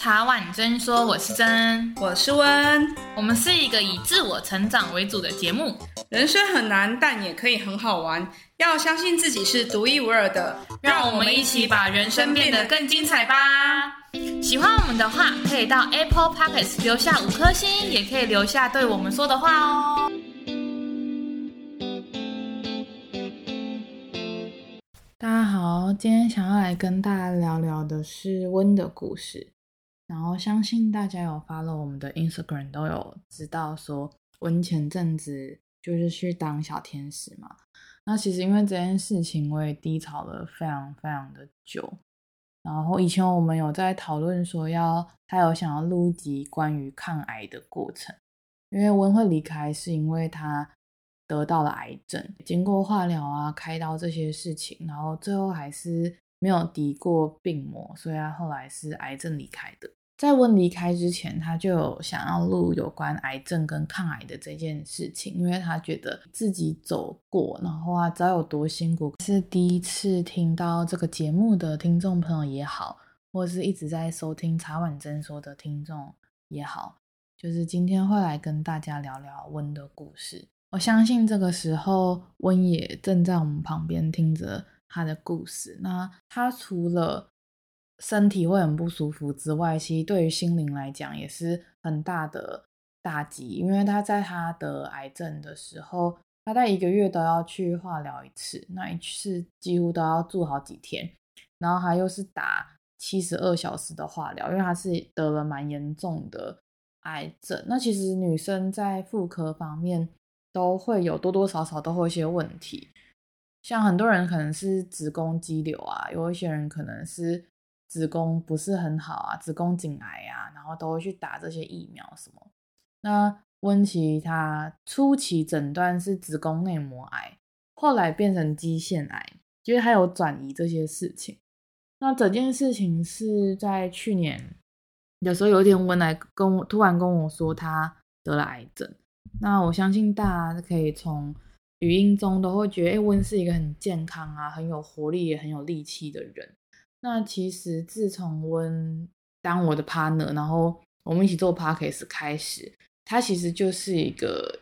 茶碗真说，我是真，我是温，我们是一个以自我成长为主的节目。人生很难，但也可以很好玩。要相信自己是独一无二的，让我们一起把人生变得更精彩吧。喜欢我们的话，可以到 Apple Podcast 留下五颗星，也可以留下对我们说的话哦。大家好，今天想要来跟大家聊聊的是温的故事。然后相信大家有 follow 我们的 Instagram 都有知道说，温前阵子就是去当小天使嘛。那其实因为这件事情，我也低潮了非常非常的久。然后以前我们有在讨论说要，他有想要录一集关于抗癌的过程。因为温会离开，是因为他得到了癌症，经过化疗啊、开刀这些事情，然后最后还是没有敌过病魔，所以他后来是癌症离开的。在温离开之前，他就想要录有关癌症跟抗癌的这件事情，因为他觉得自己走过，然后啊，知道有多辛苦。是第一次听到这个节目的听众朋友也好，或是一直在收听茶碗珍说的听众也好，就是今天会来跟大家聊聊温的故事。我相信这个时候温也正在我们旁边听着他的故事。那他除了身体会很不舒服之外，其实对于心灵来讲也是很大的打击，因为他在他得癌症的时候，他在一个月都要去化疗一次，那一次几乎都要住好几天，然后他又是打七十二小时的化疗，因为他是得了蛮严重的癌症。那其实女生在妇科方面都会有多多少少都会一些问题，像很多人可能是子宫肌瘤啊，有一些人可能是。子宫不是很好啊，子宫颈癌啊，然后都会去打这些疫苗什么。那温琪她初期诊断是子宫内膜癌，后来变成肌腺癌，因为她有转移这些事情。那整件事情是在去年，有时候有一天温来跟我突然跟我说她得了癌症。那我相信大家可以从语音中都会觉得，哎，温是一个很健康啊，很有活力也很有力气的人。那其实自从温当我的 partner，然后我们一起做 podcast 开始，他其实就是一个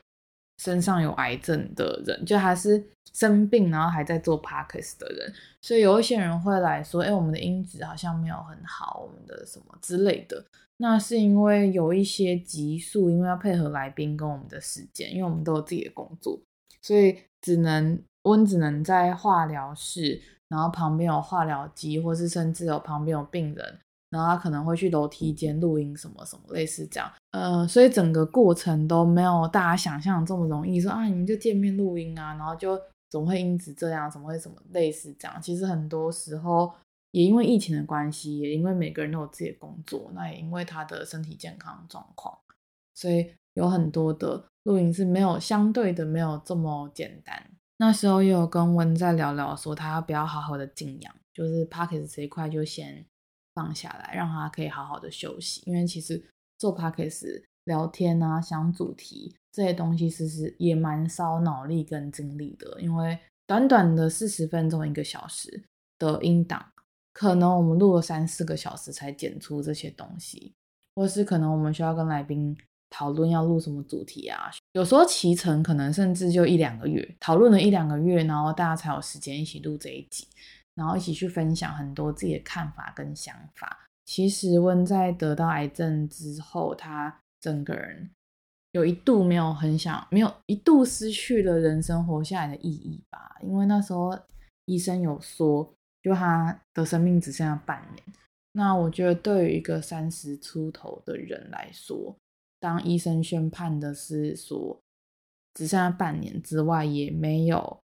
身上有癌症的人，就他是生病然后还在做 podcast 的人，所以有一些人会来说，哎，我们的音质好像没有很好，我们的什么之类的。那是因为有一些急速，因为要配合来宾跟我们的时间，因为我们都有自己的工作，所以只能温只能在化疗室。然后旁边有化疗机，或是甚至有旁边有病人，然后他可能会去楼梯间录音什么什么类似这样，呃，所以整个过程都没有大家想象这么容易。说啊，你们就见面录音啊，然后就总会因此这样，怎么会什么类似这样？其实很多时候也因为疫情的关系，也因为每个人都有自己的工作，那也因为他的身体健康状况，所以有很多的录音是没有相对的没有这么简单。那时候也有跟温在聊聊，说他要不要好好的静养，就是 Podcast 这一块就先放下来，让他可以好好的休息。因为其实做 Podcast 聊天啊、想主题这些东西，其实也蛮烧脑力跟精力的。因为短短的四十分钟、一个小时的音档，可能我们录了三四个小时才剪出这些东西，或是可能我们需要跟来宾。讨论要录什么主题啊？有时候期程可能甚至就一两个月，讨论了一两个月，然后大家才有时间一起录这一集，然后一起去分享很多自己的看法跟想法。其实温在得到癌症之后，他整个人有一度没有很想，没有一度失去了人生活下来的意义吧。因为那时候医生有说，就他的生命只剩下半年。那我觉得对于一个三十出头的人来说，当医生宣判的是说只剩下半年之外，也没有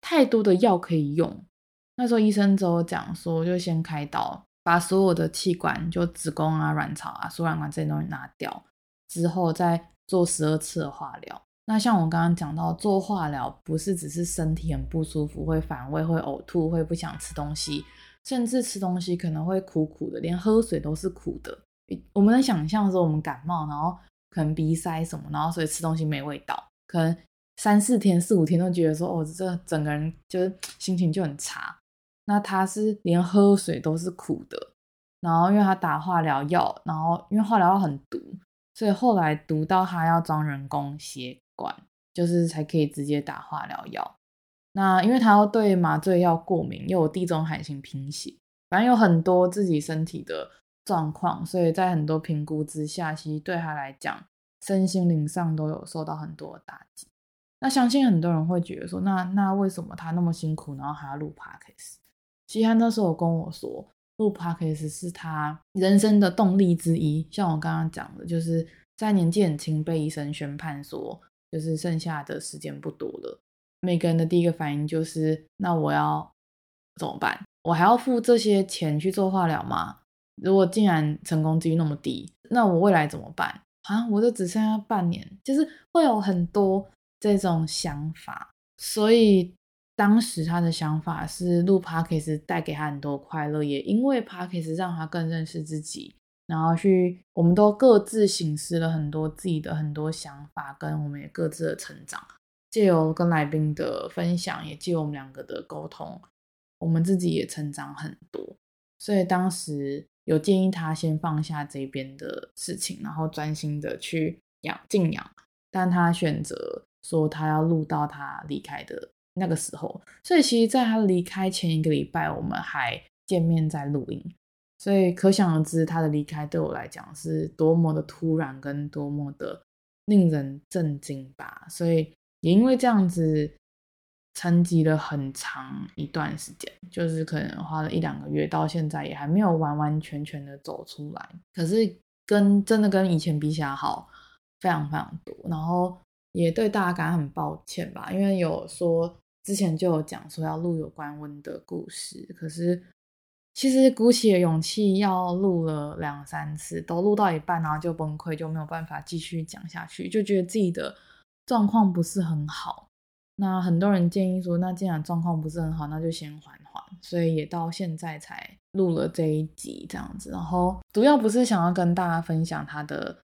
太多的药可以用。那时候医生就讲说，就先开刀，把所有的器官，就子宫啊、卵巢啊、输卵管这些东西拿掉，之后再做十二次的化疗。那像我刚刚讲到，做化疗不是只是身体很不舒服，会反胃、会呕吐、会不想吃东西，甚至吃东西可能会苦苦的，连喝水都是苦的。我们能想象说，我们感冒，然后可能鼻塞什么，然后所以吃东西没味道，可能三四天、四五天都觉得说，哦，这整个人就是心情就很差。那他是连喝水都是苦的，然后因为他打化疗药，然后因为化疗药很毒，所以后来毒到他要装人工血管，就是才可以直接打化疗药。那因为他要对麻醉药过敏，又有地中海型贫血，反正有很多自己身体的状况，所以在很多评估之下，其实对他来讲，身心灵上都有受到很多的打击。那相信很多人会觉得说，那那为什么他那么辛苦，然后还要录 podcast？其实他那时候跟我说，录 podcast 是他人生的动力之一。像我刚刚讲的，就是在年纪很轻被医生宣判说，就是剩下的时间不多了。每个人的第一个反应就是：那我要怎么办？我还要付这些钱去做化疗吗？如果竟然成功几率那么低，那我未来怎么办？啊，我就只剩下半年，就是会有很多这种想法。所以当时他的想法是录 Podcast 带给他很多快乐，也因为 Podcast 让他更认识自己，然后去我们都各自省思了很多自己的很多想法，跟我们也各自的成长。借由跟来宾的分享，也借由我们两个的沟通，我们自己也成长很多。所以当时有建议他先放下这边的事情，然后专心的去养静养。但他选择说他要录到他离开的那个时候。所以其实，在他离开前一个礼拜，我们还见面在录音。所以可想而知，他的离开对我来讲是多么的突然，跟多么的令人震惊吧。所以。也因为这样子，沉寂了很长一段时间，就是可能花了一两个月，到现在也还没有完完全全的走出来。可是跟真的跟以前比起来好非常非常多，然后也对大家感很抱歉吧，因为有说之前就有讲说要录有关温的故事，可是其实鼓起了勇气要录了两三次，都录到一半然后就崩溃，就没有办法继续讲下去，就觉得自己的。状况不是很好，那很多人建议说，那既然状况不是很好，那就先缓缓。所以也到现在才录了这一集这样子。然后主要不是想要跟大家分享他的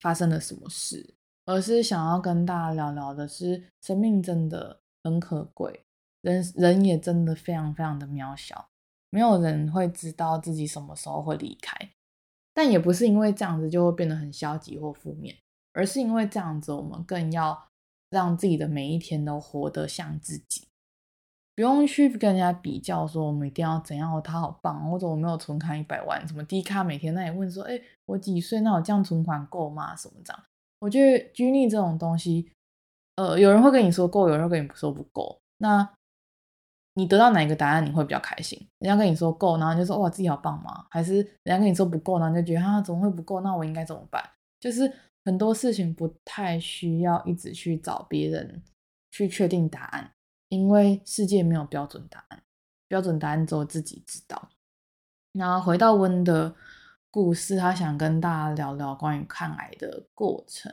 发生了什么事，而是想要跟大家聊聊的是，生命真的很可贵，人人也真的非常非常的渺小，没有人会知道自己什么时候会离开，但也不是因为这样子就会变得很消极或负面。而是因为这样子，我们更要让自己的每一天都活得像自己，不用去跟人家比较，说我们一定要怎样，他好棒，或者我没有存款一百万，什么低卡每天那里问说，哎，我几岁？那我这样存款够吗？什么这样？我觉得拘泥这种东西，呃，有人会跟你说够，有人会跟你说不够。那你得到哪一个答案你会比较开心？人家跟你说够，然后你就说哇自己好棒吗？还是人家跟你说不够，然后你就觉得啊怎么会不够？那我应该怎么办？就是。很多事情不太需要一直去找别人去确定答案，因为世界没有标准答案，标准答案只有自己知道。然后回到温的故事，他想跟大家聊聊关于抗癌的过程。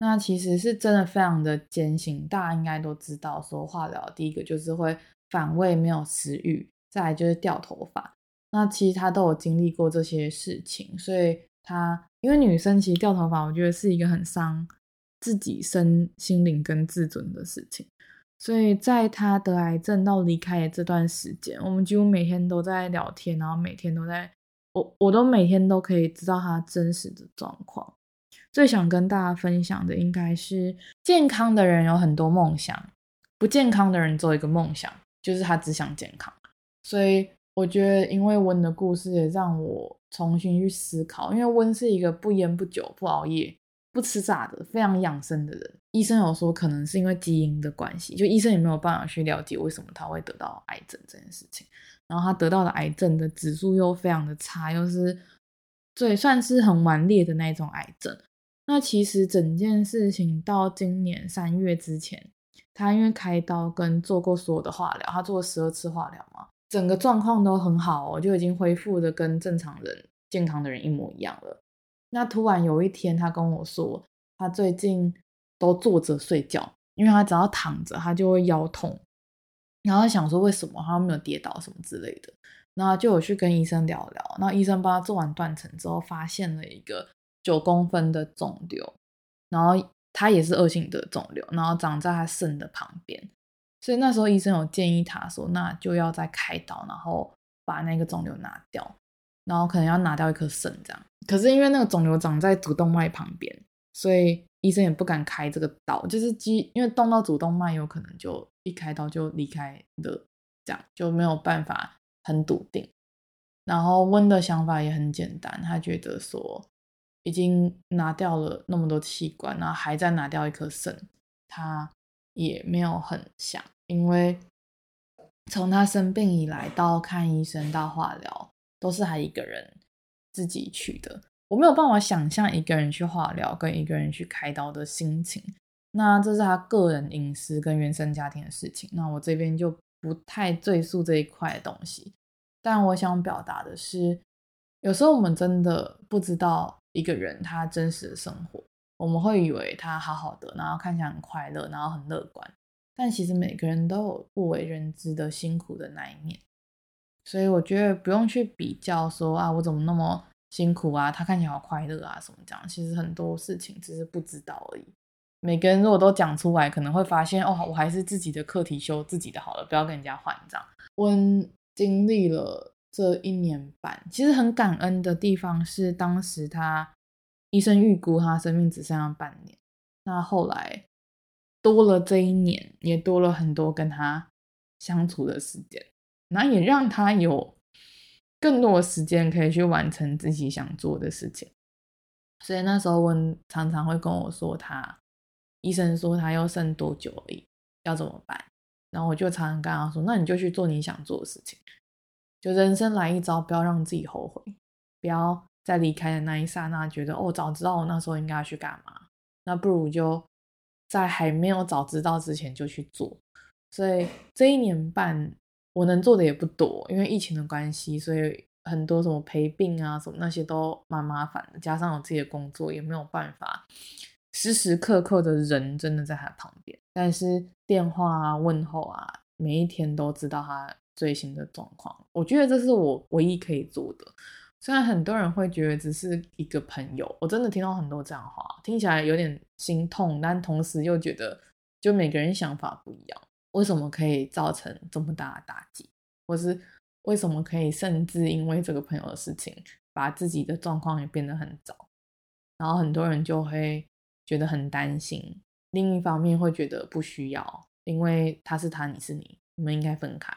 那其实是真的非常的艰辛，大家应该都知道，说化疗第一个就是会反胃、没有食欲，再来就是掉头发。那其实他都有经历过这些事情，所以他。因为女生其实掉头发，我觉得是一个很伤自己身心灵跟自尊的事情。所以在她得癌症到离开的这段时间，我们几乎每天都在聊天，然后每天都在，我我都每天都可以知道她真实的状况。最想跟大家分享的应该是，健康的人有很多梦想，不健康的人做一个梦想，就是他只想健康。所以。我觉得，因为温的故事也让我重新去思考。因为温是一个不烟不酒、不熬夜、不吃炸的、非常养生的人。医生有说，可能是因为基因的关系，就医生也没有办法去了解为什么他会得到癌症这件事情。然后他得到的癌症的指数又非常的差，又是最算是很顽劣的那种癌症。那其实整件事情到今年三月之前，他因为开刀跟做过所有的化疗，他做了十二次化疗嘛。整个状况都很好哦，就已经恢复的跟正常人、健康的人一模一样了。那突然有一天，他跟我说，他最近都坐着睡觉，因为他只要躺着，他就会腰痛。然后想说为什么他没有跌倒什么之类的，然后就有去跟医生聊聊。那医生帮他做完断层之后，发现了一个九公分的肿瘤，然后他也是恶性的肿瘤，然后长在他肾的旁边。所以那时候医生有建议他说，那就要再开刀，然后把那个肿瘤拿掉。然后可能要拿掉一颗肾这样。可是因为那个肿瘤长在主动脉旁边，所以医生也不敢开这个刀，就是基因为动到主动脉，有可能就一开刀就离开的，这样就没有办法很笃定。然后温的想法也很简单，他觉得说已经拿掉了那么多器官，然后还在拿掉一颗肾，他也没有很想，因为从他生病以来到看医生到化疗，都是他一个人自己去的。我没有办法想象一个人去化疗跟一个人去开刀的心情。那这是他个人隐私跟原生家庭的事情，那我这边就不太赘述这一块的东西。但我想表达的是，有时候我们真的不知道一个人他真实的生活，我们会以为他好好的，然后看起来很快乐，然后很乐观。但其实每个人都有不为人知的辛苦的那一面，所以我觉得不用去比较说啊，我怎么那么辛苦啊，他看起来好快乐啊，什么这样。其实很多事情只是不知道而已。每个人如果都讲出来，可能会发现哦，我还是自己的课题修自己的好了，不要跟人家换这样。温经历了这一年半，其实很感恩的地方是，当时他医生预估他生命只剩下半年，那后来多了这一年，也多了很多跟他相处的时间，那也让他有更多的时间可以去完成自己想做的事情。所以那时候温常常会跟我说他，医生说他要剩多久而已，要怎么办？然后我就常常跟他说：“那你就去做你想做的事情，就人生来一遭，不要让自己后悔，不要在离开的那一刹那觉得哦，早知道我那时候应该要去干嘛，那不如就在还没有早知道之前就去做。所以这一年半我能做的也不多，因为疫情的关系，所以很多什么陪病啊什么那些都蛮麻烦的，加上我自己的工作也没有办法。”时时刻刻的人真的在他旁边，但是电话啊、问候啊，每一天都知道他最新的状况。我觉得这是我唯一可以做的。虽然很多人会觉得只是一个朋友，我真的听到很多这样的话，听起来有点心痛，但同时又觉得，就每个人想法不一样，为什么可以造成这么大的打击，或是为什么可以甚至因为这个朋友的事情，把自己的状况也变得很糟，然后很多人就会。觉得很担心，另一方面会觉得不需要，因为他是他，你是你，你们应该分开。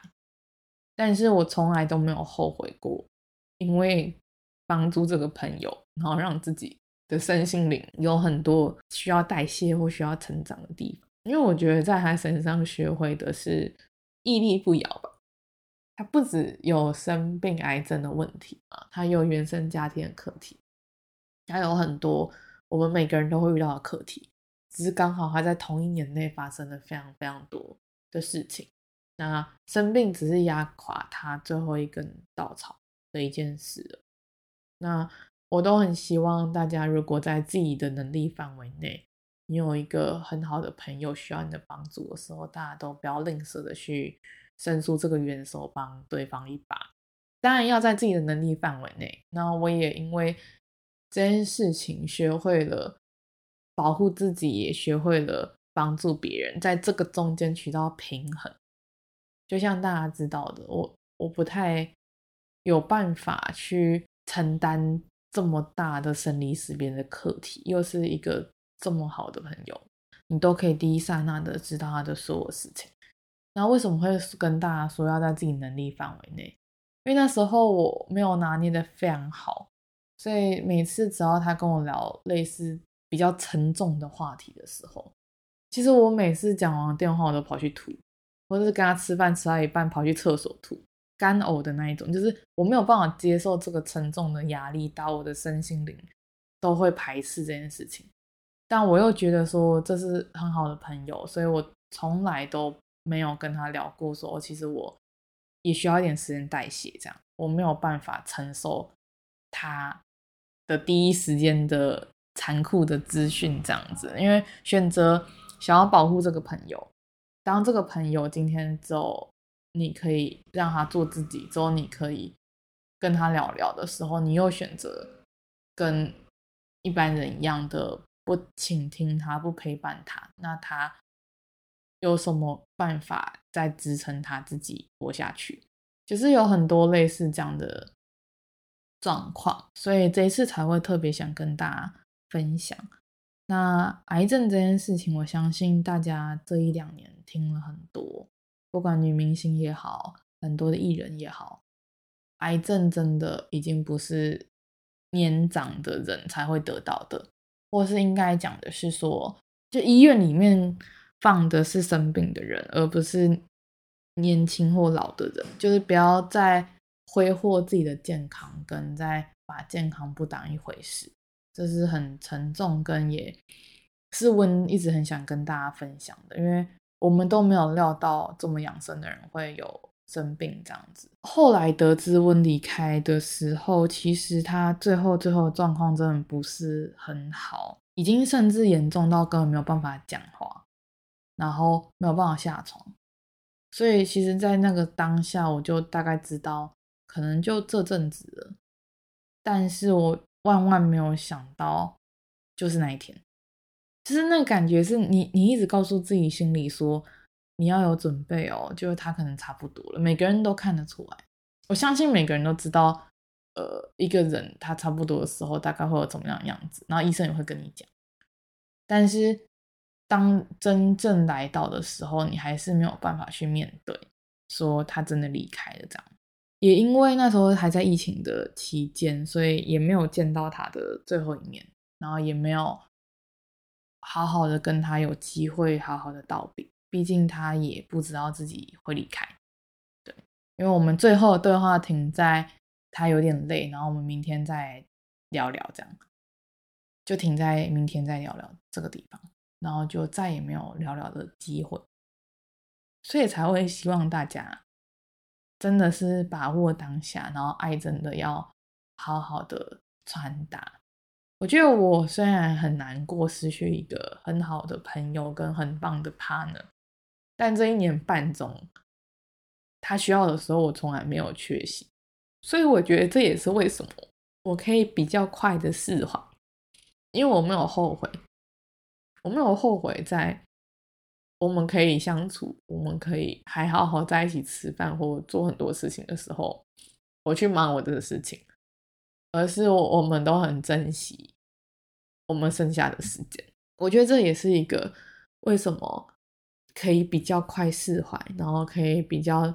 但是我从来都没有后悔过，因为帮助这个朋友，然后让自己的身心灵有很多需要代谢或需要成长的地方。因为我觉得在他身上学会的是屹立不摇吧。他不只有生病癌症的问题啊，他有原生家庭的课题，他有很多。我们每个人都会遇到的课题，只是刚好他在同一年内发生了非常非常多的事情。那生病只是压垮他最后一根稻草的一件事。那我都很希望大家，如果在自己的能力范围内，你有一个很好的朋友需要你的帮助的时候，大家都不要吝啬的去伸出这个援手，帮对方一把。当然要在自己的能力范围内。那我也因为。这件事情学会了保护自己，也学会了帮助别人，在这个中间取到平衡。就像大家知道的，我我不太有办法去承担这么大的生离死别的课题，又是一个这么好的朋友，你都可以第一刹那的知道他的所有事情。那为什么会跟大家说要在自己能力范围内？因为那时候我没有拿捏得非常好。所以每次只要他跟我聊类似比较沉重的话题的时候，其实我每次讲完电话我都跑去吐，或者是跟他吃饭吃到一半跑去厕所吐，干呕的那一种，就是我没有办法接受这个沉重的压力，到我的身心灵都会排斥这件事情。但我又觉得说这是很好的朋友，所以我从来都没有跟他聊过说，其实我也需要一点时间代谢，这样我没有办法承受他。的第一时间的残酷的资讯这样子，因为选择想要保护这个朋友，当这个朋友今天之后你可以让他做自己，之后你可以跟他聊聊的时候，你又选择跟一般人一样的不倾听他，不陪伴他，那他有什么办法再支撑他自己活下去？其实有很多类似这样的。状况，所以这一次才会特别想跟大家分享。那癌症这件事情，我相信大家这一两年听了很多，不管女明星也好，很多的艺人也好，癌症真的已经不是年长的人才会得到的，或是应该讲的是说，就医院里面放的是生病的人，而不是年轻或老的人，就是不要再挥霍自己的健康，跟再把健康不当一回事。这是很沉重，跟也是温一直很想跟大家分享的，因为我们都没有料到这么养生的人会有生病这样子。后来得知温离开的时候，其实他最后最后状况真的不是很好，已经甚至严重到根本没有办法讲话，然后没有办法下床。所以其实，在那个当下，我就大概知道可能就这阵子了，但是我。万万没有想到，就是那一天，就是那感觉是你，你一直告诉自己心里说你要有准备哦，就是他可能差不多了。每个人都看得出来，我相信每个人都知道，呃，一个人他差不多的时候大概会有怎么样的样子，然后医生也会跟你讲。但是当真正来到的时候，你还是没有办法去面对，说他真的离开了这样。也因为那时候还在疫情的期间，所以也没有见到他的最后一面，然后也没有好好的跟他有机会好好的道别。毕竟他也不知道自己会离开，对，因为我们最后的对话停在他有点累，然后我们明天再聊聊，这样就停在明天再聊聊这个地方，然后就再也没有聊聊的机会，所以才会希望大家。真的是把握当下，然后爱真的要好好的传达。我觉得我虽然很难过失去一个很好的朋友跟很棒的 partner，但这一年半中，他需要的时候我从来没有缺席，所以我觉得这也是为什么我可以比较快的释怀，因为我没有后悔，我没有后悔在。我们可以相处，我们可以还好好在一起吃饭或做很多事情的时候，我去忙我的事情，而是我我们都很珍惜我们剩下的时间。我觉得这也是一个为什么可以比较快释怀，然后可以比较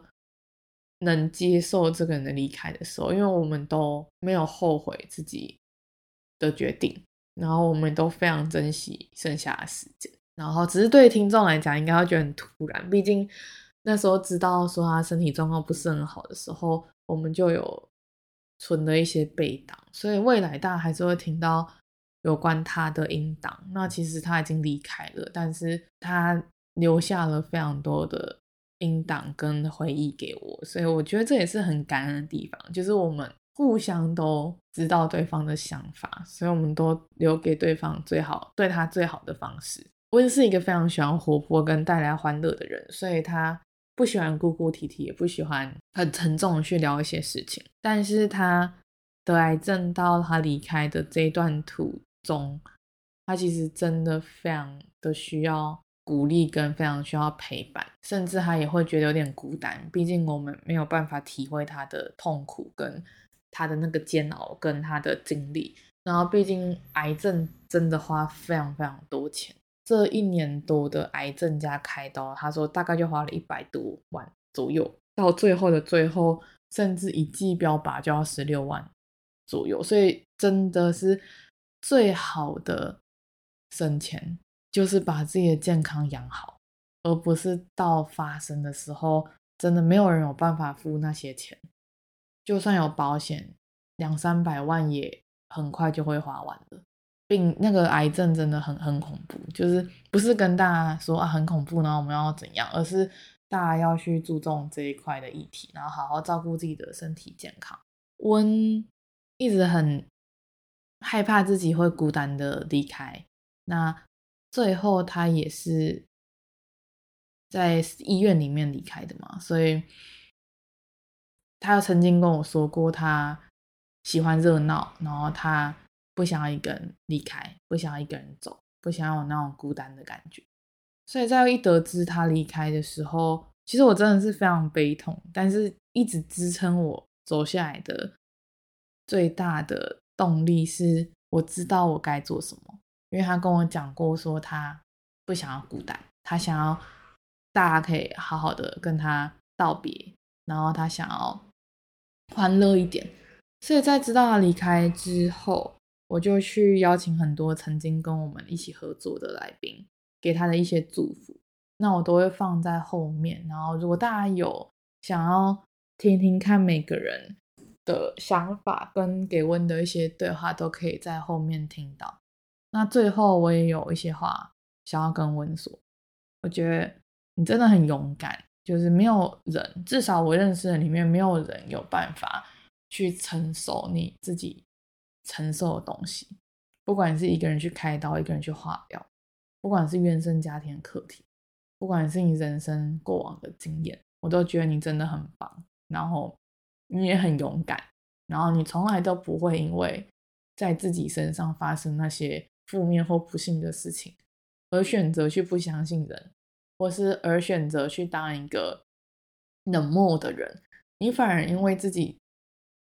能接受这个人的离开的时候，因为我们都没有后悔自己的决定，然后我们都非常珍惜剩下的时间。然后，只是对听众来讲，应该会觉得很突然。毕竟那时候知道说他身体状况不是很好的时候，我们就有存了一些备档，所以未来大家还是会听到有关他的音档。那其实他已经离开了，但是他留下了非常多的音档跟回忆给我，所以我觉得这也是很感恩的地方，就是我们互相都知道对方的想法，所以我们都留给对方最好，对他最好的方式。温是一个非常喜欢活泼跟带来欢乐的人，所以他不喜欢哭哭啼啼，也不喜欢很沉重的去聊一些事情。但是他得癌症到他离开的这一段途中，他其实真的非常的需要鼓励跟非常需要陪伴，甚至他也会觉得有点孤单。毕竟我们没有办法体会他的痛苦跟他的那个煎熬跟他的经历。然后毕竟癌症真的花非常非常多钱。这一年多的癌症加开刀，他说大概就花了一百多万左右，到最后的最后，甚至一剂标靶就要十六万左右，所以真的是最好的省钱，就是把自己的健康养好，而不是到发生的时候，真的没有人有办法付那些钱，就算有保险，两三百万也很快就会花完了。病那个癌症真的很很恐怖，就是不是跟大家说啊很恐怖，然后我们要怎样，而是大家要去注重这一块的议题，然后好好照顾自己的身体健康。温一直很害怕自己会孤单的离开，那最后他也是在医院里面离开的嘛，所以他曾经跟我说过，他喜欢热闹，然后他。不想要一个人离开，不想要一个人走，不想要有那种孤单的感觉。所以在一得知他离开的时候，其实我真的是非常悲痛。但是一直支撑我走下来的，最大的动力是我知道我该做什么，因为他跟我讲过说他不想要孤单，他想要大家可以好好的跟他道别，然后他想要欢乐一点。所以在知道他离开之后，我就去邀请很多曾经跟我们一起合作的来宾，给他的一些祝福。那我都会放在后面。然后如果大家有想要听听看每个人的想法跟给温的一些对话，都可以在后面听到。那最后我也有一些话想要跟温说。我觉得你真的很勇敢，就是没有人，至少我认识的里面没有人有办法。去承受你自己承受的东西，不管是一个人去开刀，一个人去化疗，不管是原生家庭课题，不管是你人生过往的经验，我都觉得你真的很棒。然后你也很勇敢，然后你从来都不会因为在自己身上发生那些负面或不幸的事情，而选择去不相信人，或是而选择去当一个冷漠的人。你反而因为自己。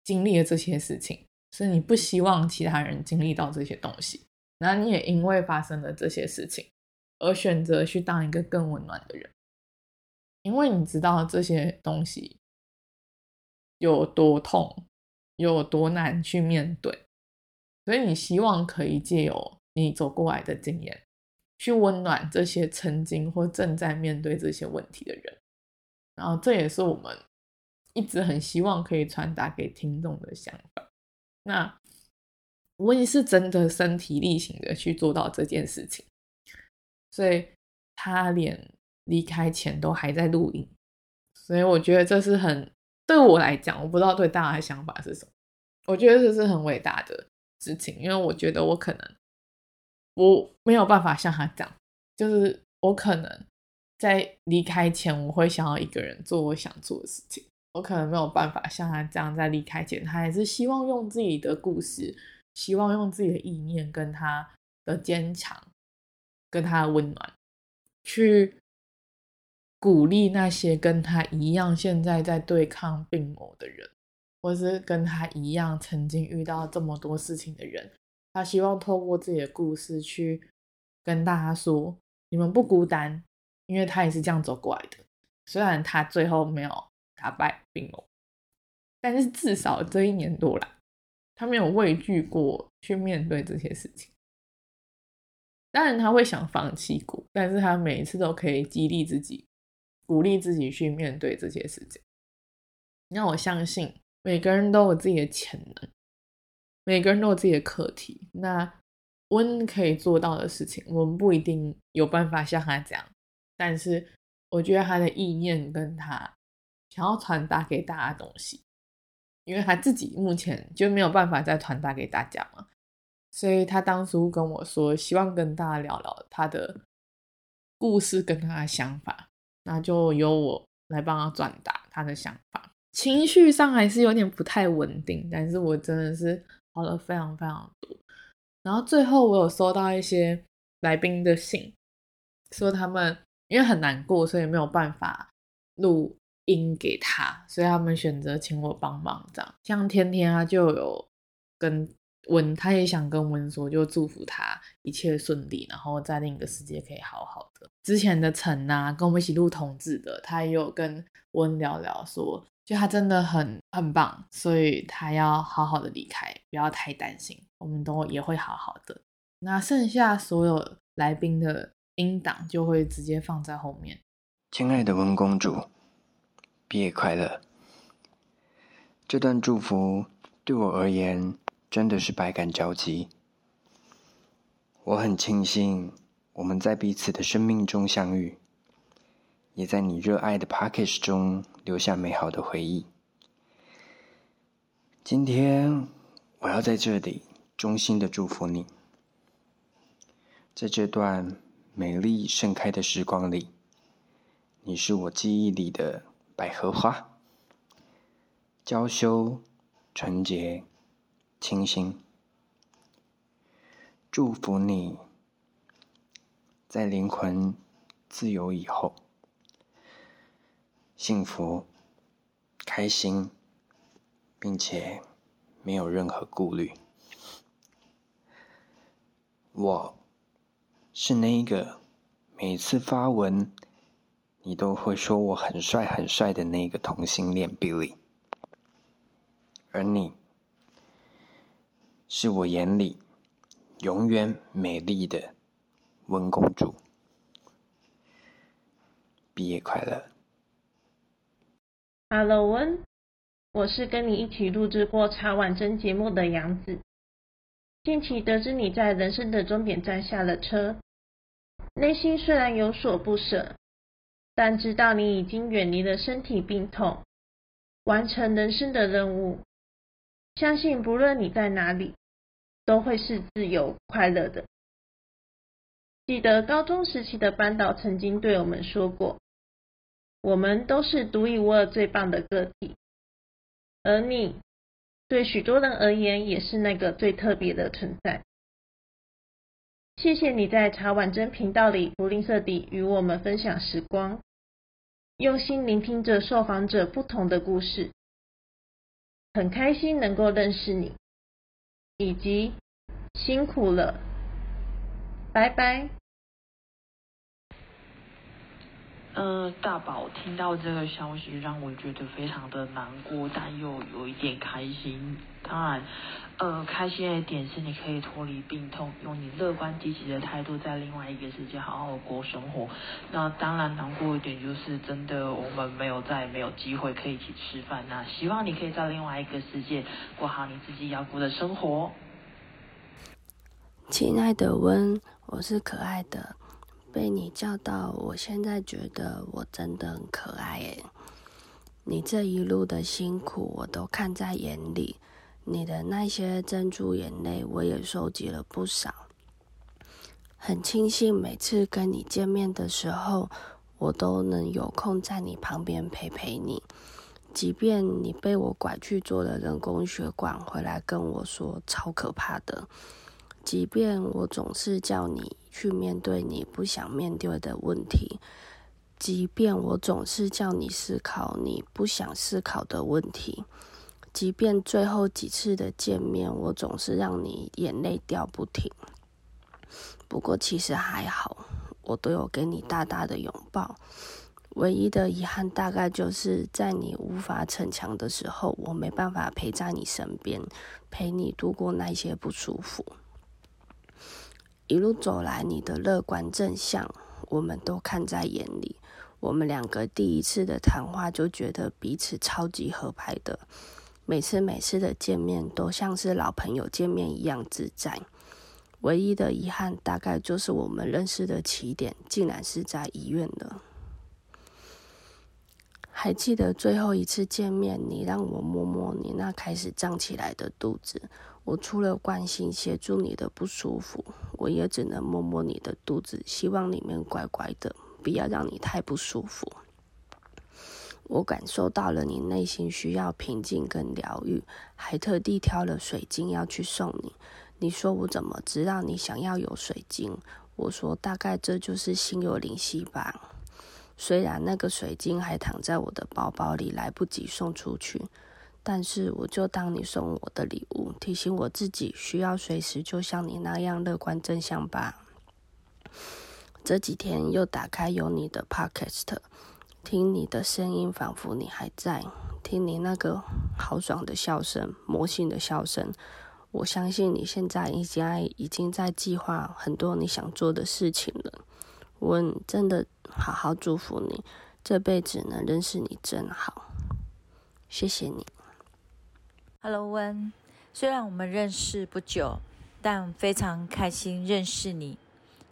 经历了这些事情，是你不希望其他人经历到这些东西，然后你也因为发生了这些事情而选择去当一个更温暖的人，因为你知道这些东西有多痛，有多难去面对，所以你希望可以借由你走过来的经验，去温暖这些曾经或正在面对这些问题的人，然后这也是我们。一直很希望可以传达给听众的想法。那我也是真的身体力行的去做到这件事情，所以他连离开前都还在录音，所以我觉得这是很对我来讲，我不知道对大家的想法是什么。我觉得这是很伟大的事情，因为我觉得我可能我没有办法像他讲，就是我可能在离开前，我会想要一个人做我想做的事情。我可能没有办法像他这样在离开前，他还是希望用自己的故事，希望用自己的意念，跟他的坚强，跟他的温暖，去鼓励那些跟他一样现在在对抗病魔的人，或是跟他一样曾经遇到这么多事情的人。他希望透过自己的故事去跟大家说，你们不孤单，因为他也是这样走过来的。虽然他最后没有。打败病魔，但是至少这一年多来，他没有畏惧过去面对这些事情。当然他会想放弃过，但是他每一次都可以激励自己，鼓励自己去面对这些事情。让我相信每个人都有自己的潜能，每个人都有自己的课题。那温可以做到的事情，我们不一定有办法像他这样，但是我觉得他的意念跟他。想要传达给大家的东西，因为他自己目前就没有办法再传达给大家嘛，所以他当初跟我说，希望跟大家聊聊他的故事跟他的想法，那就由我来帮他转达他的想法。情绪上还是有点不太稳定，但是我真的是好了非常非常多。然后最后我有收到一些来宾的信，说他们因为很难过，所以没有办法录。音给他，所以他们选择请我帮忙。这样，像天天他就有跟温，他也想跟温说，就祝福他一切顺利，然后在另一个世界可以好好的。之前的陈啊，跟我们一起录同志的，他也有跟温聊聊说，就他真的很很棒，所以他要好好的离开，不要太担心，我们都也会好好的。那剩下所有来宾的音档就会直接放在后面。亲爱的温公主。毕业快乐！这段祝福对我而言真的是百感交集。我很庆幸我们在彼此的生命中相遇，也在你热爱的 Podcast 中留下美好的回忆。今天我要在这里衷心的祝福你，在这段美丽盛开的时光里，你是我记忆里的。百合花，娇羞、纯洁、清新。祝福你，在灵魂自由以后，幸福、开心，并且没有任何顾虑。我是那一个每次发文你都会说我很帅很帅的那个同性恋 Billy，而你是我眼里永远美丽的温公主。毕业快乐，Hello 温，我是跟你一起录制过茶碗蒸节目的杨子。近期得知你在人生的终点站下了车，内心虽然有所不舍，但知道你已经远离了身体病痛，完成人生的任务。相信不论你在哪里，都会是自由快乐的。记得高中时期的班导曾经对我们说过。我们都是独一无二、最棒的个体，而你对许多人而言也是那个最特别的存在。谢谢你在茶碗蒸频道里不吝啬地与我们分享时光，用心聆听着受访者不同的故事，很开心能够认识你，以及辛苦了，拜拜。呃，大宝听到这个消息，让我觉得非常的难过，但又有一点开心。当然，呃，开心的一点是你可以脱离病痛，用你乐观积极的态度，在另外一个世界好好过生活。那当然难过一点就是，真的我们没有再没有机会可以一起吃饭。那希望你可以在另外一个世界过好你自己要过的生活。亲爱的温，我是可爱的。被你叫到，我现在觉得我真的很可爱耶！你这一路的辛苦，我都看在眼里。你的那些珍珠眼泪，我也收集了不少。很庆幸每次跟你见面的时候，我都能有空在你旁边陪陪你。即便你被我拐去做了人工血管，回来跟我说超可怕的。即便我总是叫你去面对你不想面对的问题，即便我总是叫你思考你不想思考的问题，即便最后几次的见面，我总是让你眼泪掉不停。不过其实还好，我都有给你大大的拥抱。唯一的遗憾大概就是在你无法逞强的时候，我没办法陪在你身边，陪你度过那些不舒服。一路走来，你的乐观正向，我们都看在眼里。我们两个第一次的谈话就觉得彼此超级合拍的，每次每次的见面都像是老朋友见面一样自在。唯一的遗憾大概就是我们认识的起点竟然是在医院了。还记得最后一次见面，你让我摸摸你那开始胀起来的肚子。我除了关心协助你的不舒服，我也只能摸摸你的肚子，希望里面乖乖的，不要让你太不舒服。我感受到了你内心需要平静跟疗愈，还特地挑了水晶要去送你。你说我怎么知道你想要有水晶？我说大概这就是心有灵犀吧。虽然那个水晶还躺在我的包包里，来不及送出去。但是，我就当你送我的礼物，提醒我自己需要随时就像你那样乐观正向吧。这几天又打开有你的 Podcast，听你的声音，仿佛你还在，听你那个豪爽的笑声，魔性的笑声。我相信你现在应该已经在计划很多你想做的事情了。我真的好好祝福你，这辈子能认识你真好。谢谢你。Hello，温。虽然我们认识不久，但非常开心认识你。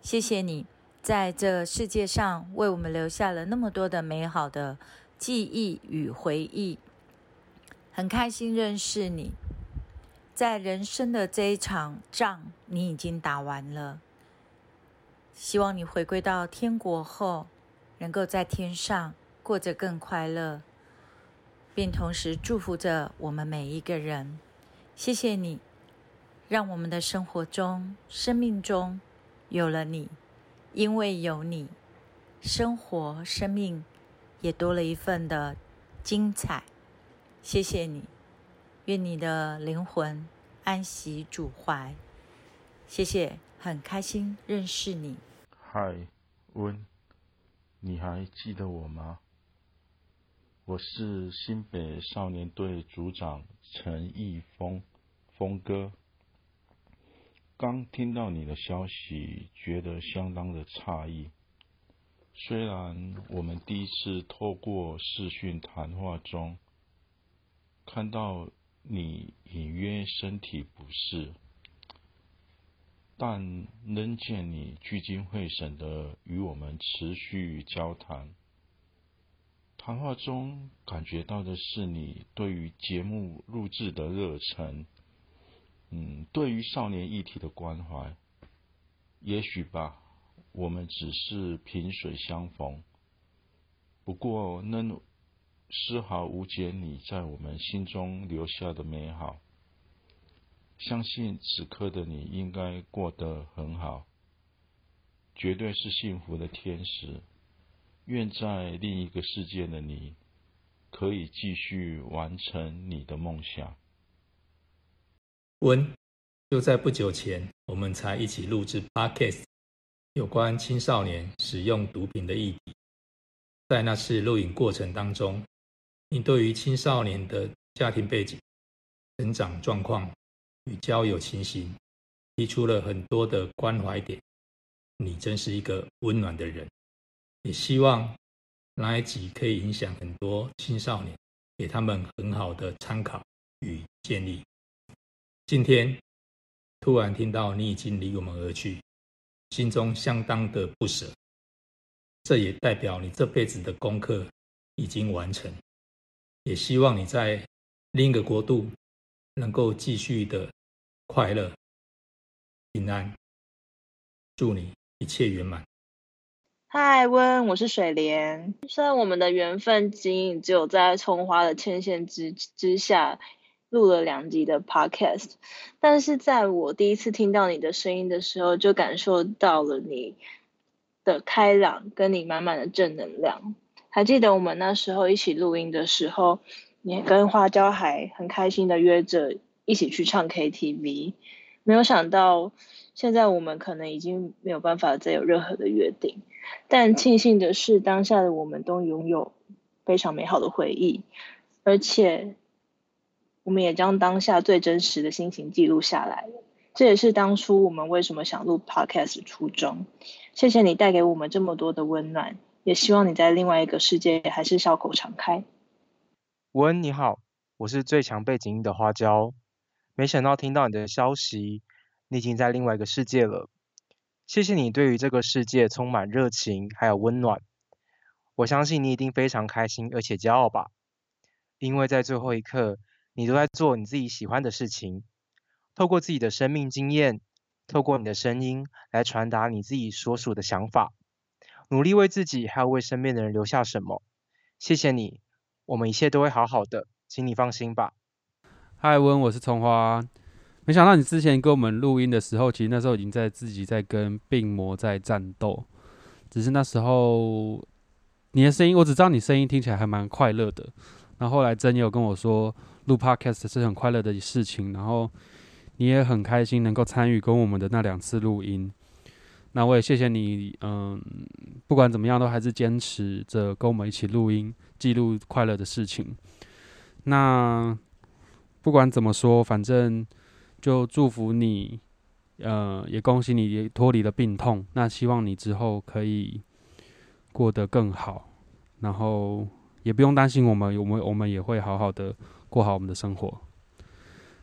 谢谢你在这世界上为我们留下了那么多的美好的记忆与回忆。很开心认识你，在人生的这一场仗，你已经打完了。希望你回归到天国后，能够在天上过着更快乐。并同时祝福着我们每一个人。谢谢你，让我们的生活中、生命中有了你，因为有你，生活、生命也多了一份的精彩。谢谢你，愿你的灵魂安息主怀。谢谢，很开心认识你。嗨，温，你还记得我吗？我是新北少年队组长陈义峰，峰哥。刚听到你的消息，觉得相当的诧异。虽然我们第一次透过视讯谈话中，看到你隐约身体不适。但能见你聚精会神的与我们持续交谈，谈话中感觉到的是你对于节目录制的热忱，嗯，对于少年议题的关怀。也许吧，我们只是萍水相逢，不过能丝毫无减你在我们心中留下的美好。相信此刻的你应该过得很好，绝对是幸福的天使。愿在另一个世界的你，可以继续完成你的梦想。温，就在不久前，我们才一起录制 Podcast，有关青少年使用毒品的议题。在那次录影过程当中，你对于青少年的家庭背景、成长状况，与交友情形，提出了很多的关怀点。你真是一个温暖的人，也希望那一集可以影响很多青少年，给他们很好的参考与建议。今天突然听到你已经离我们而去，心中相当的不舍。这也代表你这辈子的功课已经完成，也希望你在另一个国度能够继续的。快乐、平安，祝你一切圆满。嗨，温，我是水莲。虽然我们的缘分仅仅只有在葱花的牵线之之下录了两集的 podcast，但是在我第一次听到你的声音的时候，就感受到了你的开朗，跟你满满的正能量。还记得我们那时候一起录音的时候，你跟花椒还很开心的约着。一起去唱 KTV，没有想到现在我们可能已经没有办法再有任何的约定，但庆幸的是，当下的我们都拥有非常美好的回忆，而且我们也将当下最真实的心情记录下来。这也是当初我们为什么想录 Podcast 的初衷。谢谢你带给我们这么多的温暖，也希望你在另外一个世界还是笑口常开。文你好，我是最强背景音的花椒。没想到听到你的消息，你已经在另外一个世界了。谢谢你对于这个世界充满热情还有温暖。我相信你一定非常开心而且骄傲吧，因为在最后一刻，你都在做你自己喜欢的事情。透过自己的生命经验，透过你的声音来传达你自己所属的想法，努力为自己还有为身边的人留下什么。谢谢你，我们一切都会好好的，请你放心吧。嗨，温，我是葱花。没想到你之前跟我们录音的时候，其实那时候已经在自己在跟病魔在战斗。只是那时候你的声音，我只知道你声音听起来还蛮快乐的。然后后来真也有跟我说，录 Podcast 是很快乐的事情。然后你也很开心能够参与跟我们的那两次录音。那我也谢谢你，嗯，不管怎么样都还是坚持着跟我们一起录音，记录快乐的事情。那。不管怎么说，反正就祝福你，呃，也恭喜你脱离了病痛。那希望你之后可以过得更好，然后也不用担心我们，我们我们也会好好的过好我们的生活。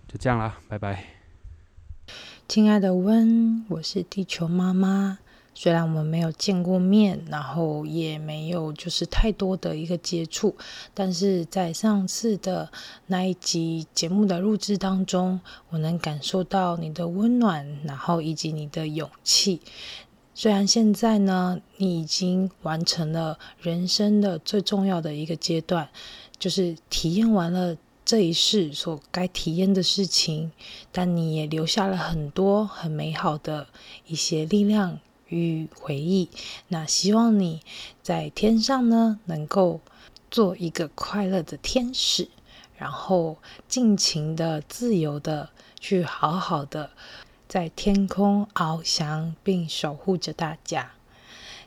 就这样啦，拜拜。亲爱的温，我是地球妈妈。虽然我们没有见过面，然后也没有就是太多的一个接触，但是在上次的那一集节目的录制当中，我能感受到你的温暖，然后以及你的勇气。虽然现在呢，你已经完成了人生的最重要的一个阶段，就是体验完了这一世所该体验的事情，但你也留下了很多很美好的一些力量。与回忆，那希望你在天上呢，能够做一个快乐的天使，然后尽情的、自由的去好好的在天空翱翔，并守护着大家。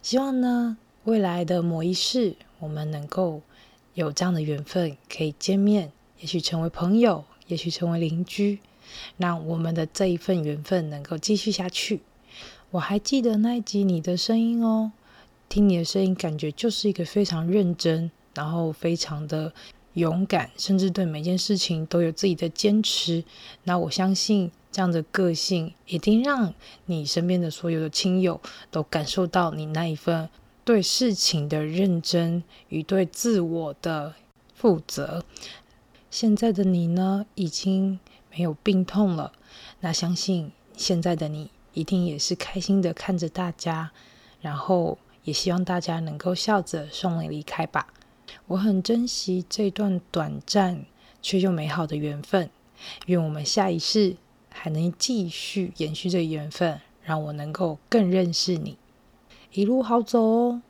希望呢，未来的某一世，我们能够有这样的缘分，可以见面，也许成为朋友，也许成为邻居，让我们的这一份缘分能够继续下去。我还记得那一集你的声音哦，听你的声音，感觉就是一个非常认真，然后非常的勇敢，甚至对每件事情都有自己的坚持。那我相信这样的个性，一定让你身边的所有的亲友都感受到你那一份对事情的认真与对自我的负责。现在的你呢，已经没有病痛了。那相信现在的你。一定也是开心的看着大家，然后也希望大家能够笑着送你离开吧。我很珍惜这段短暂却又美好的缘分，愿我们下一世还能继续延续这缘分，让我能够更认识你。一路好走哦。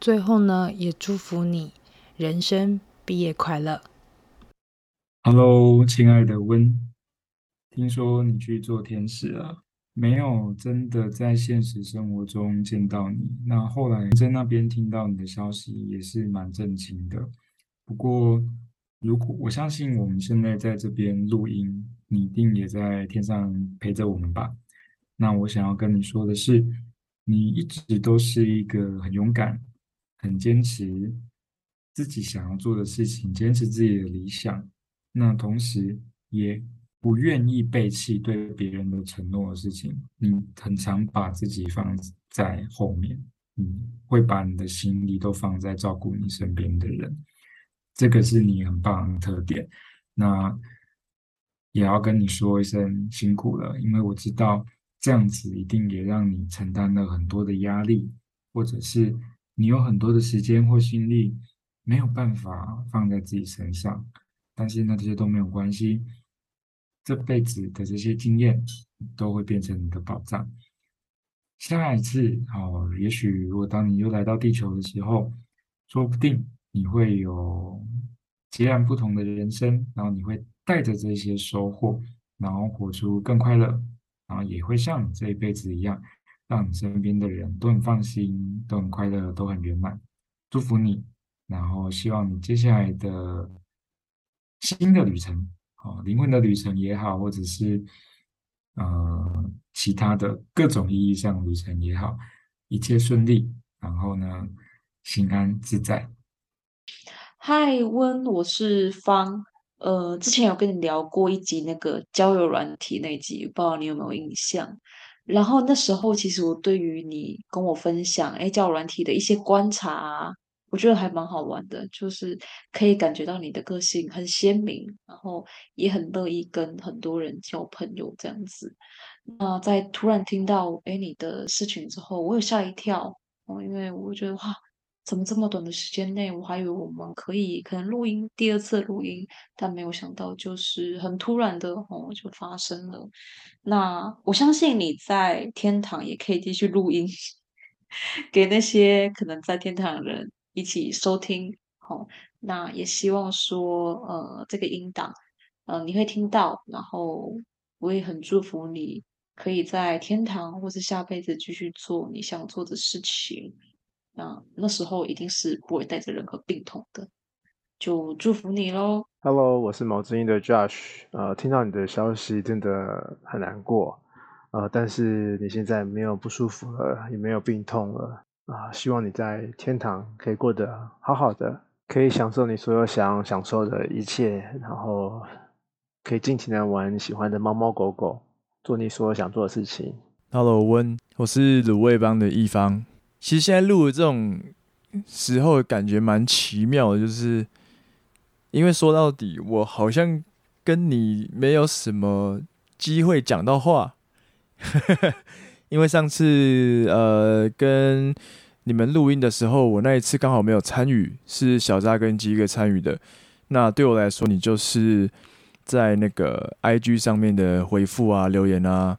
最后呢，也祝福你人生毕业快乐。Hello，亲爱的温，听说你去做天使了。没有真的在现实生活中见到你，那后来在那边听到你的消息也是蛮震惊的。不过，如果我相信我们现在在这边录音，你一定也在天上陪着我们吧？那我想要跟你说的是，你一直都是一个很勇敢、很坚持自己想要做的事情，坚持自己的理想，那同时也。不愿意背弃对别人的承诺的事情，你很常把自己放在后面，嗯，会把你的心力都放在照顾你身边的人，这个是你很棒的特点。那也要跟你说一声辛苦了，因为我知道这样子一定也让你承担了很多的压力，或者是你有很多的时间或心力没有办法放在自己身上，但是那这些都没有关系。这辈子的这些经验都会变成你的宝藏。下一次，哦，也许如果当你又来到地球的时候，说不定你会有截然不同的人生，然后你会带着这些收获，然后活出更快乐，然后也会像你这一辈子一样，让你身边的人都很放心，都很快乐，都很圆满。祝福你，然后希望你接下来的新的旅程。哦，灵魂的旅程也好，或者是呃其他的各种意义上旅程也好，一切顺利，然后呢，心安自在。嗨，温，我是方。呃，之前有跟你聊过一集那个交友软体那集，不知道你有没有印象？然后那时候其实我对于你跟我分享，哎，交友软体的一些观察啊。我觉得还蛮好玩的，就是可以感觉到你的个性很鲜明，然后也很乐意跟很多人交朋友这样子。那在突然听到哎你的事情之后，我有吓一跳哦，因为我觉得哇，怎么这么短的时间内，我还以为我们可以可能录音第二次录音，但没有想到就是很突然的哦就发生了。那我相信你在天堂也可以继续录音，给那些可能在天堂的人。一起收听，好，那也希望说，呃，这个音档，呃，你会听到，然后我也很祝福你，可以在天堂或是下辈子继续做你想做的事情，那那时候一定是不会带着任何病痛的，就祝福你喽。Hello，我是毛知音的 Josh，呃，听到你的消息真的很难过，呃，但是你现在没有不舒服了，也没有病痛了。啊，希望你在天堂可以过得好好的，可以享受你所有想享受的一切，然后可以尽情的玩你喜欢的猫猫狗狗，做你所有想做的事情。Hello，温，我是卤味帮的一方。其实现在录的这种时候，感觉蛮奇妙的，就是因为说到底，我好像跟你没有什么机会讲到话。因为上次呃跟你们录音的时候，我那一次刚好没有参与，是小扎跟鸡哥参与的。那对我来说，你就是在那个 IG 上面的回复啊、留言啊，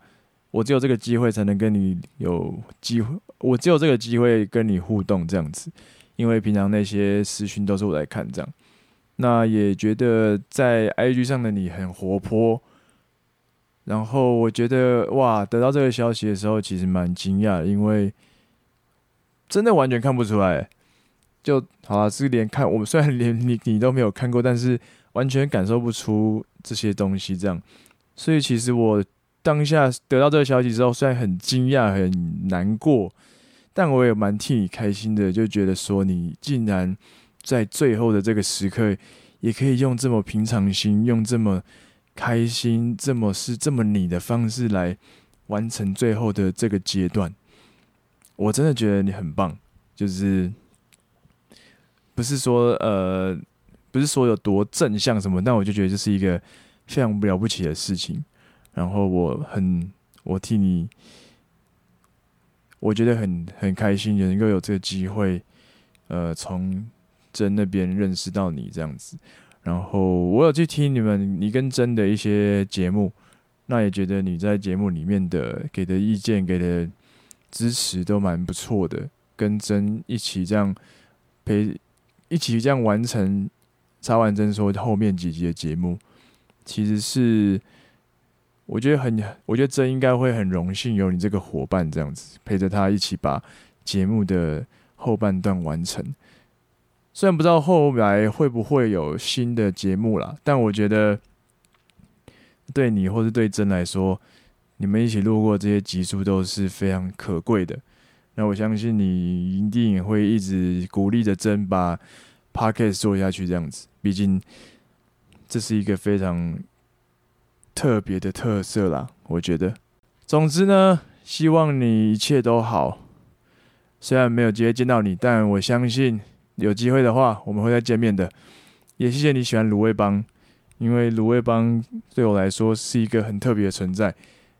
我只有这个机会才能跟你有机会，我只有这个机会跟你互动这样子。因为平常那些私讯都是我来看这样。那也觉得在 IG 上的你很活泼，然后我觉得哇，得到这个消息的时候，其实蛮惊讶，因为真的完全看不出来，就好了，是连看我们虽然连你你都没有看过，但是完全感受不出这些东西这样，所以其实我当下得到这个消息之后，虽然很惊讶、很难过，但我也蛮替你开心的，就觉得说你竟然。在最后的这个时刻，也可以用这么平常心、用这么开心、这么是这么你的方式来完成最后的这个阶段。我真的觉得你很棒，就是不是说呃，不是说有多正向什么，但我就觉得这是一个非常了不起的事情。然后我很，我替你，我觉得很很开心，能够有这个机会，呃，从。真那边认识到你这样子，然后我有去听你们你跟真的一些节目，那也觉得你在节目里面的给的意见、给的支持都蛮不错的。跟真一起这样陪，一起这样完成插完真说后面几集的节目，其实是我觉得很，我觉得真应该会很荣幸有你这个伙伴这样子陪着他一起把节目的后半段完成。虽然不知道后来会不会有新的节目啦，但我觉得对你或是对真来说，你们一起录过这些集数都是非常可贵的。那我相信你一定也会一直鼓励着真把 Podcast 做下去，这样子。毕竟这是一个非常特别的特色啦，我觉得。总之呢，希望你一切都好。虽然没有直接见到你，但我相信。有机会的话，我们会再见面的。也谢谢你喜欢卤味帮，因为卤味帮对我来说是一个很特别的存在，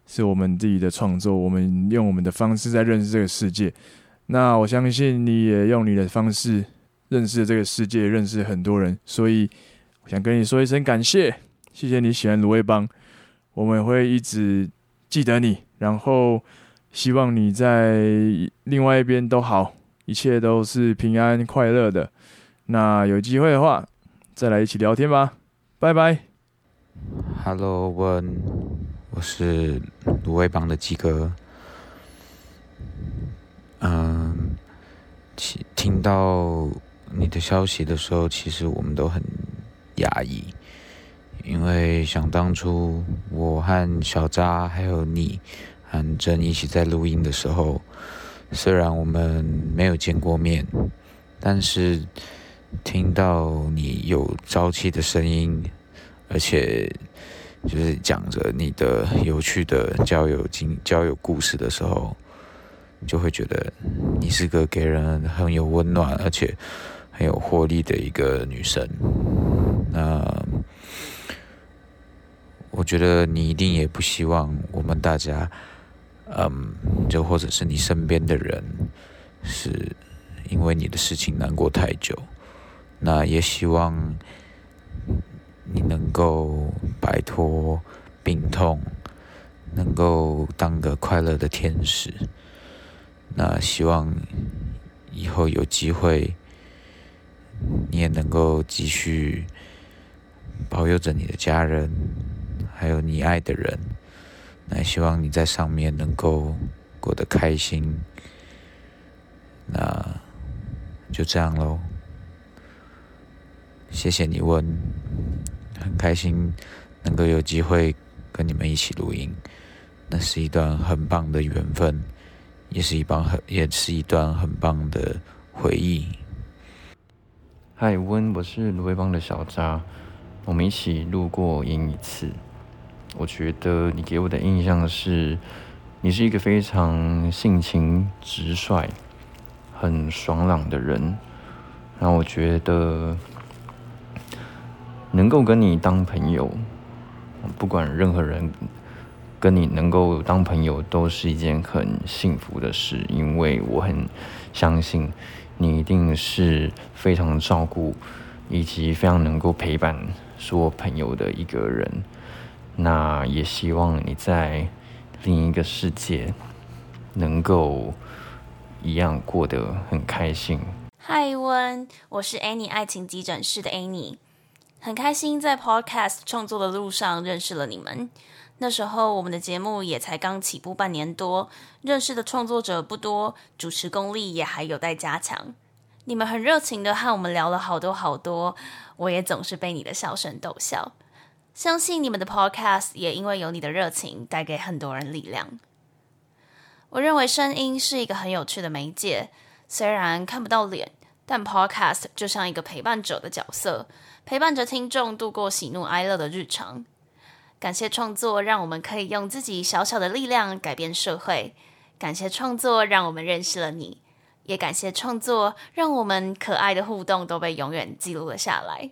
是我们自己的创作，我们用我们的方式在认识这个世界。那我相信你也用你的方式认识这个世界，认识很多人。所以想跟你说一声感谢，谢谢你喜欢卤味帮，我们会一直记得你，然后希望你在另外一边都好。一切都是平安快乐的。那有机会的话，再来一起聊天吧。拜拜。，hello，one，我是卤味帮的鸡哥。嗯，听听到你的消息的时候，其实我们都很压抑，因为想当初我和小扎还有你和珍一起在录音的时候。虽然我们没有见过面，但是听到你有朝气的声音，而且就是讲着你的有趣的交友经交友故事的时候，就会觉得你是个给人很有温暖而且很有活力的一个女生。那我觉得你一定也不希望我们大家。嗯，就或者是你身边的人，是因为你的事情难过太久，那也希望你能够摆脱病痛，能够当个快乐的天使。那希望以后有机会，你也能够继续保佑着你的家人，还有你爱的人。那希望你在上面能够过得开心，那就这样喽。谢谢你温，很开心能够有机会跟你们一起录音，那是一段很棒的缘分，也是一帮很也是一段很棒的回忆。嗨，温，我是卤味帮的小扎，我们一起录过音一次。我觉得你给我的印象是，你是一个非常性情直率、很爽朗的人。然后我觉得能够跟你当朋友，不管任何人跟你能够当朋友，都是一件很幸福的事。因为我很相信你一定是非常照顾以及非常能够陪伴所有朋友的一个人。那也希望你在另一个世界能够一样过得很开心。嗨，温，我是 Annie 爱情急诊室的 Annie。很开心在 Podcast 创作的路上认识了你们。那时候我们的节目也才刚起步半年多，认识的创作者不多，主持功力也还有待加强。你们很热情的和我们聊了好多好多，我也总是被你的笑声逗笑。相信你们的 Podcast 也因为有你的热情，带给很多人力量。我认为声音是一个很有趣的媒介，虽然看不到脸，但 Podcast 就像一个陪伴者的角色，陪伴着听众度过喜怒哀乐的日常。感谢创作，让我们可以用自己小小的力量改变社会。感谢创作，让我们认识了你。也感谢创作，让我们可爱的互动都被永远记录了下来。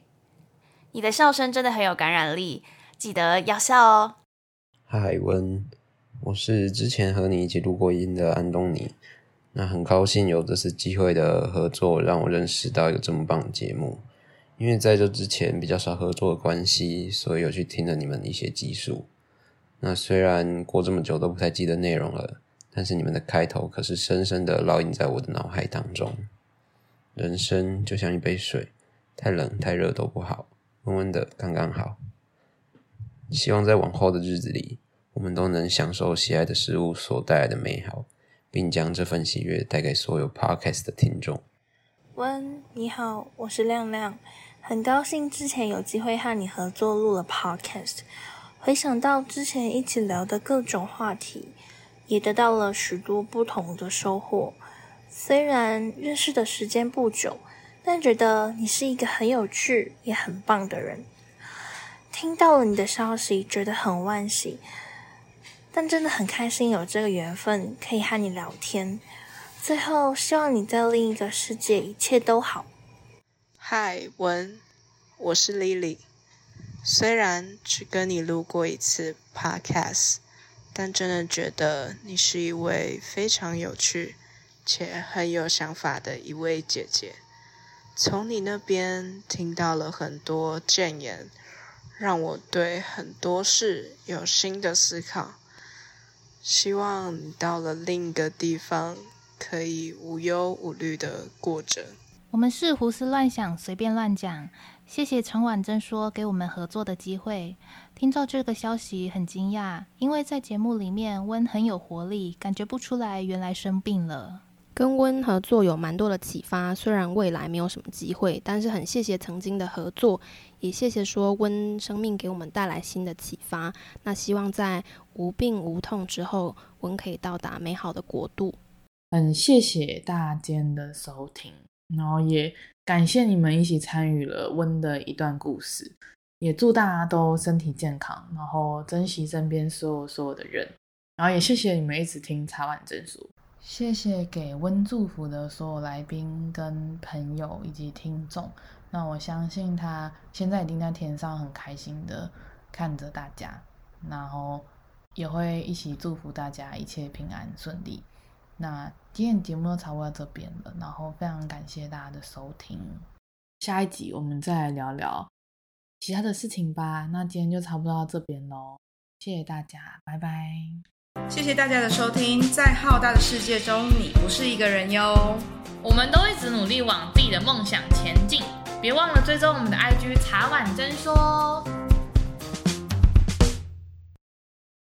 你的笑声真的很有感染力，记得要笑哦。嗨，温，我是之前和你一起录过音的安东尼。那很高兴有这次机会的合作，让我认识到一个这么棒的节目。因为在这之前比较少合作的关系，所以有去听了你们一些技术。那虽然过这么久都不太记得内容了，但是你们的开头可是深深的烙印在我的脑海当中。人生就像一杯水，太冷太热都不好。温的刚刚好，希望在往后的日子里，我们都能享受喜爱的事物所带来的美好，并将这份喜悦带给所有 Podcast 的听众。温，你好，我是亮亮，很高兴之前有机会和你合作录了 Podcast，回想到之前一起聊的各种话题，也得到了许多不同的收获。虽然认识的时间不久。但觉得你是一个很有趣也很棒的人，听到了你的消息，觉得很惋惜，但真的很开心有这个缘分可以和你聊天。最后，希望你在另一个世界一切都好。嗨，文，我是 Lily。虽然只跟你录过一次 Podcast，但真的觉得你是一位非常有趣且很有想法的一位姐姐。从你那边听到了很多建言，让我对很多事有新的思考。希望你到了另一个地方，可以无忧无虑的过着。我们是胡思乱想，随便乱讲。谢谢陈婉珍说给我们合作的机会。听到这个消息很惊讶，因为在节目里面温很有活力，感觉不出来原来生病了。跟温合作有蛮多的启发，虽然未来没有什么机会，但是很谢谢曾经的合作，也谢谢说温生命给我们带来新的启发。那希望在无病无痛之后，温可以到达美好的国度。很谢谢大家的收听，然后也感谢你们一起参与了温的一段故事，也祝大家都身体健康，然后珍惜身边所有所有的人，然后也谢谢你们一直听茶碗蒸说。谢谢给温祝福的所有来宾、跟朋友以及听众。那我相信他现在一定在天上很开心的看着大家，然后也会一起祝福大家一切平安顺利。那今天节目就差不多到这边了，然后非常感谢大家的收听。下一集我们再来聊聊其他的事情吧。那今天就差不多到这边喽，谢谢大家，拜拜。谢谢大家的收听，在浩大的世界中，你不是一个人哟。我们都一直努力往自己的梦想前进，别忘了追踪我们的 IG 茶碗真说。